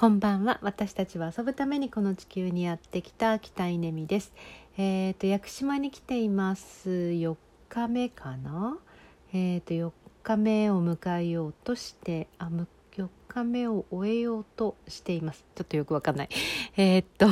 こんばんは。私たちは遊ぶためにこの地球にやってきた北稲美です。えっ、ー、と屋久島に来ています。4日目かな？えっ、ー、と4日目を迎えようとしてあ4日目を終えようとしています。ちょっとよくわかんない。えっ、と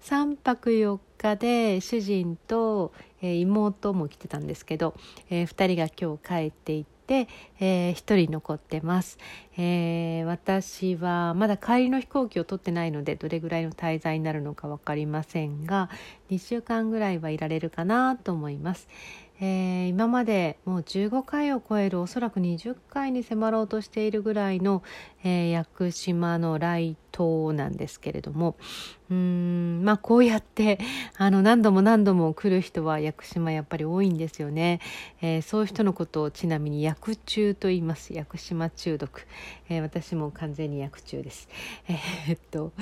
3泊4日で主人と、え、妹も来てたんですけど、えー、2人が今日帰っていてで、えー、1人残ってます、えー、私はまだ帰りの飛行機を取ってないのでどれぐらいの滞在になるのか分かりませんが2週間ぐらいはいられるかなと思います、えー、今までもう15回を超えるおそらく20回に迫ろうとしているぐらいの、えー、屋久島の来島なんですけれどもうんまあこうやってあの何度も何度も来る人は屋久島やっぱり多いんですよね、えー、そういう人のことをちなみに薬中と言います。屋久島中毒、え私も完全に薬中です、えっと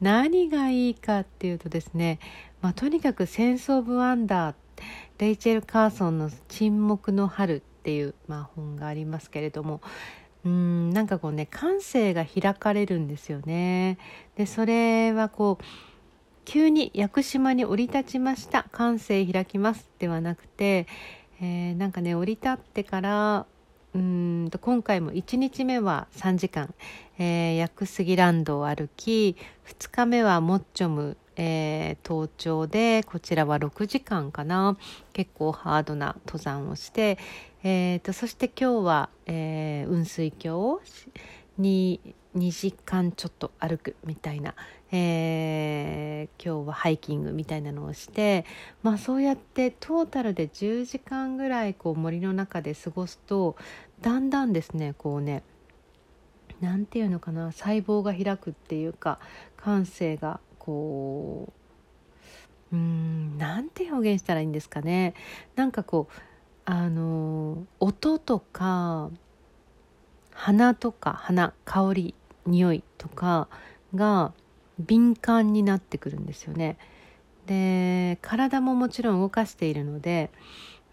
何がいいかっていうとですね、まあ、とにかく「センス・オブ・ワンダー」レイチェル・カーソンの「沈黙の春」っていう、まあ、本がありますけれどもうんなんかこうね感性が開かれるんですよね。でそれはこう急に屋久島に降り立ちました感性開きますではなくて、えー、なんかね降り立ってからうんと今回も1日目は3時間、えー、屋久杉ランドを歩き2日目はモッチョムえー、登頂でこちらは6時間かな。結構ハードな登山をして、えーと、そして今日は、えー、雲水峡に2時間ちょっと歩くみたいな、えー、今日はハイキングみたいなのをして、まあ、そうやってトータルで10時間ぐらいこう森の中で過ごすとだんだんですねこうね何て言うのかな細胞が開くっていうか感性がこううんなんて表現したらいいんですかねなんかこうあの音とか鼻とか鼻香り匂いとかが敏感になってくるんですよね。で体ももちろん動かしているので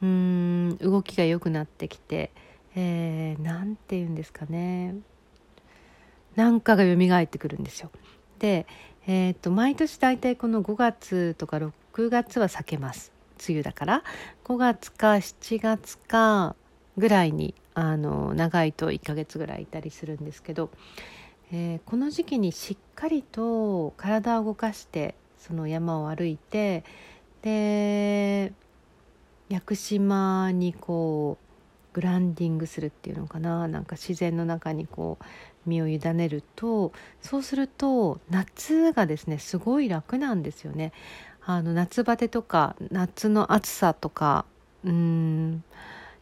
うん動きが良くなってきて何、えー、て言うんですかねなんかが蘇ってくるんですよ。でえーと、毎年大体この5月とか6月は避けます。梅雨だから。5月か7月かぐらいにあの長いと1ヶ月ぐらいいたりするんですけど、えー、この時期にしっかりと体を動かしてその山を歩いてで屋久島にこうグランディングするっていうのかな？なんか自然の中にこう身を委ねるとそうすると夏がですねすごい楽なんですよね。あの夏バテとか夏の暑さとかうん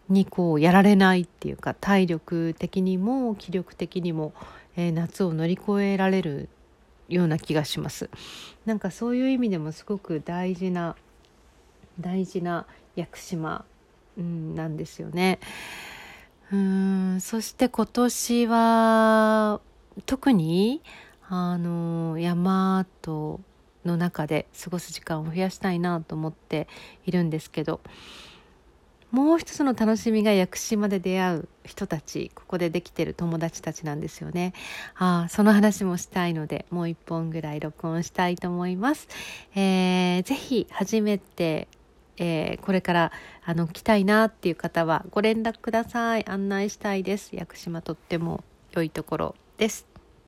にこうやられないっていうか体力的にも気力的にも、えー、夏を乗り越えられるような気がします。なんかそういう意味でもすごく大事な大事な屋久島うん、なんですよね。うんそして今年は特にあの山との中で過ごす時間を増やしたいなと思っているんですけどもう一つの楽しみが屋久島で出会う人たちここでできてる友達たちなんですよねあその話もしたいのでもう一本ぐらい録音したいと思います、えー、ぜひ初めてえー、これからあの来たいなっていう方はご連絡ください。案内したいです。屋久島とっても良いところです。